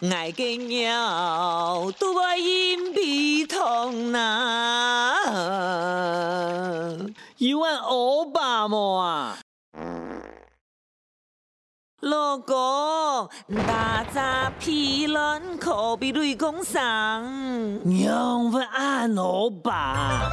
哦，夹到的啦！哦，爱个鸟都爱饮鼻通呐。一万欧巴么啊？老公，大闸皮卵可比雷公上，两万欧巴。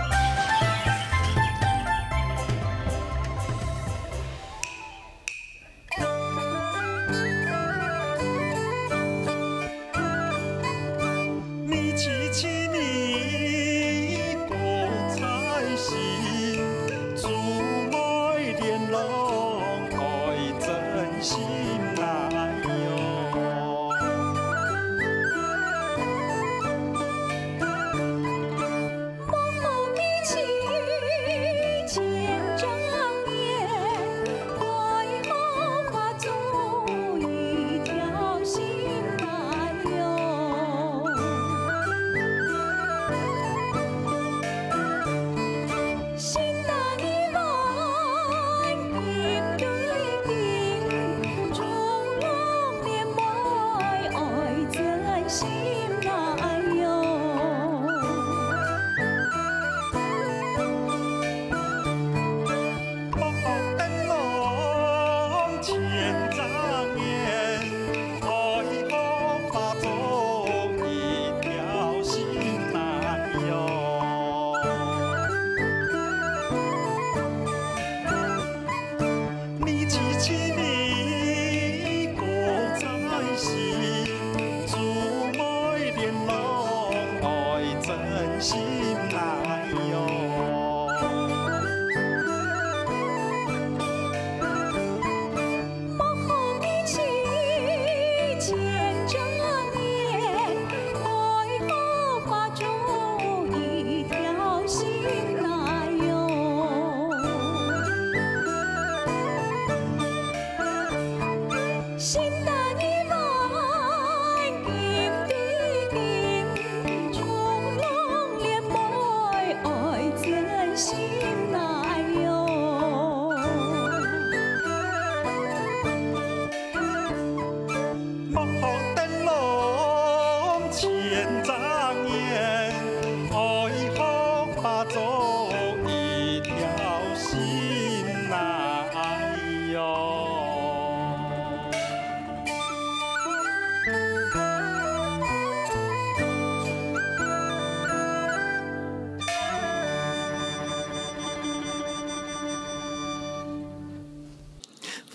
心。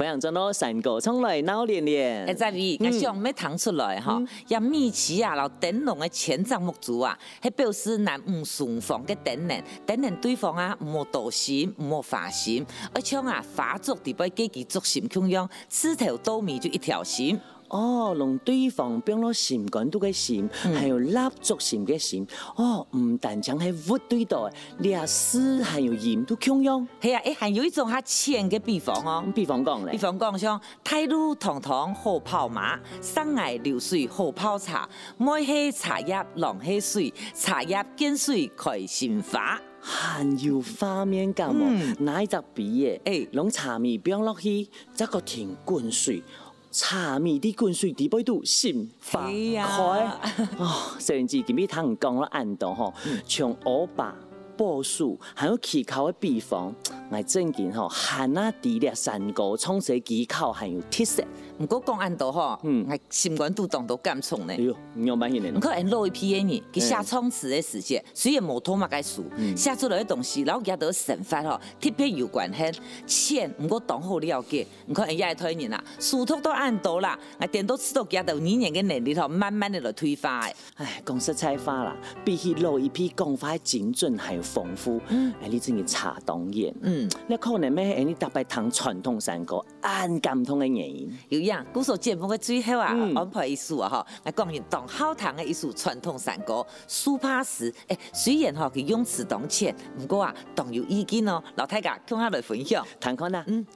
培养中咯，山歌唱来闹连连。哎，在你，我想没弹出来哈。要米奇啊，老灯笼的千丈木柱啊，还表示南无顺风的灯笼，灯笼对方啊，莫多心，莫发心，而且啊，发作地被给其作心供养，枝头多米就一条心。哦，让对方变了心肝都嘅心，还有蜡烛心嘅心。哦，唔但将系物对待，历史还有盐都共用。系啊，诶，还有一种较浅嘅比方哦。比方讲咧，比方讲像太路堂堂好泡马，山崖流水好泡茶。爱喝茶叶浪喝水，茶叶见水开心花。还有画面感哦，哪一只比嘅？诶，用茶米冰落去，这个停滚水。茶米的滚水滴杯度心放开哦，虽然之前俾他人讲了暗道吼，从欧巴、波叔还有气口的比方，我正经吼，汉那地列山歌创写技巧还有特色。唔过讲安度吼，嗯，系心肝都当到感触呢。哎呦，唔要买嘢呢。唔可能老一批嘅人，佢写创词的时间，虽然冇托嘛个书，写出来嘅东西，然后佢都神法吼，特别有关系。钱唔过当好了解，唔可能也系推人啦。书读都按度啦，啊点都知道佢都年年嘅能力头，慢慢的来推化。唉，讲实在话啦，比起老一批讲法精准还有丰富，嗯，诶，你真系查当然，嗯，你可能咩？诶，你特别谈传统山歌，按感通嘅原因。古时节目的最后啊，安排一首啊，哈，来讲完当好听嘅一首传统山歌，苏帕斯。诶，虽然哈佢用词当浅，不过啊，当有意见哦，老太家跟下来分享，谈看啦，嗯。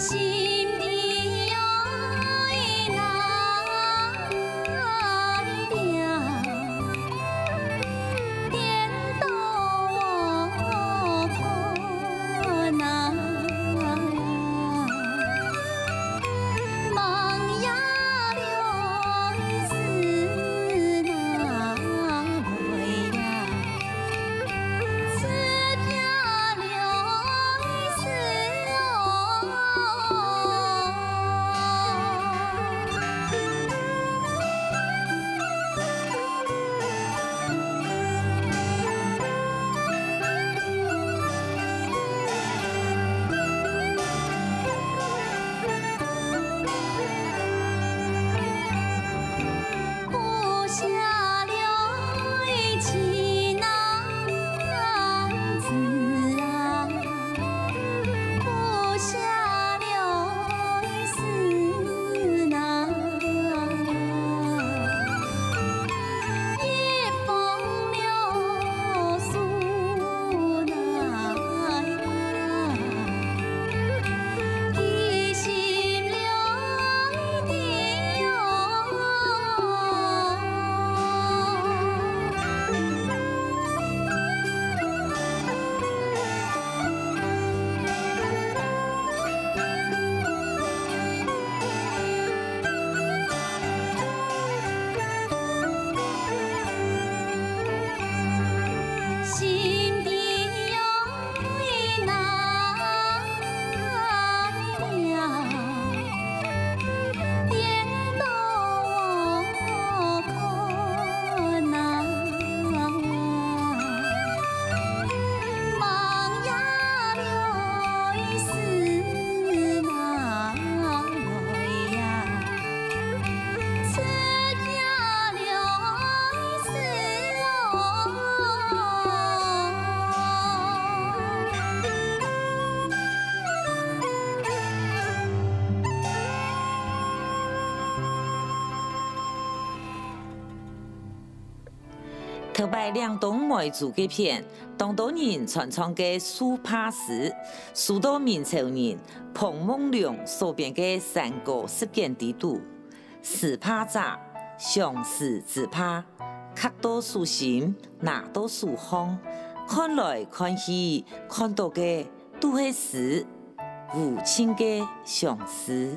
心头摆两栋梅竹嘅片，当地人传唱嘅苏帕诗，苏到明朝人彭梦龙所编嘅三国实践地图，诗帕者，上士之帕，刻到书心，拿到书封，看来看去，看到嘅都系诗，无情嘅相思。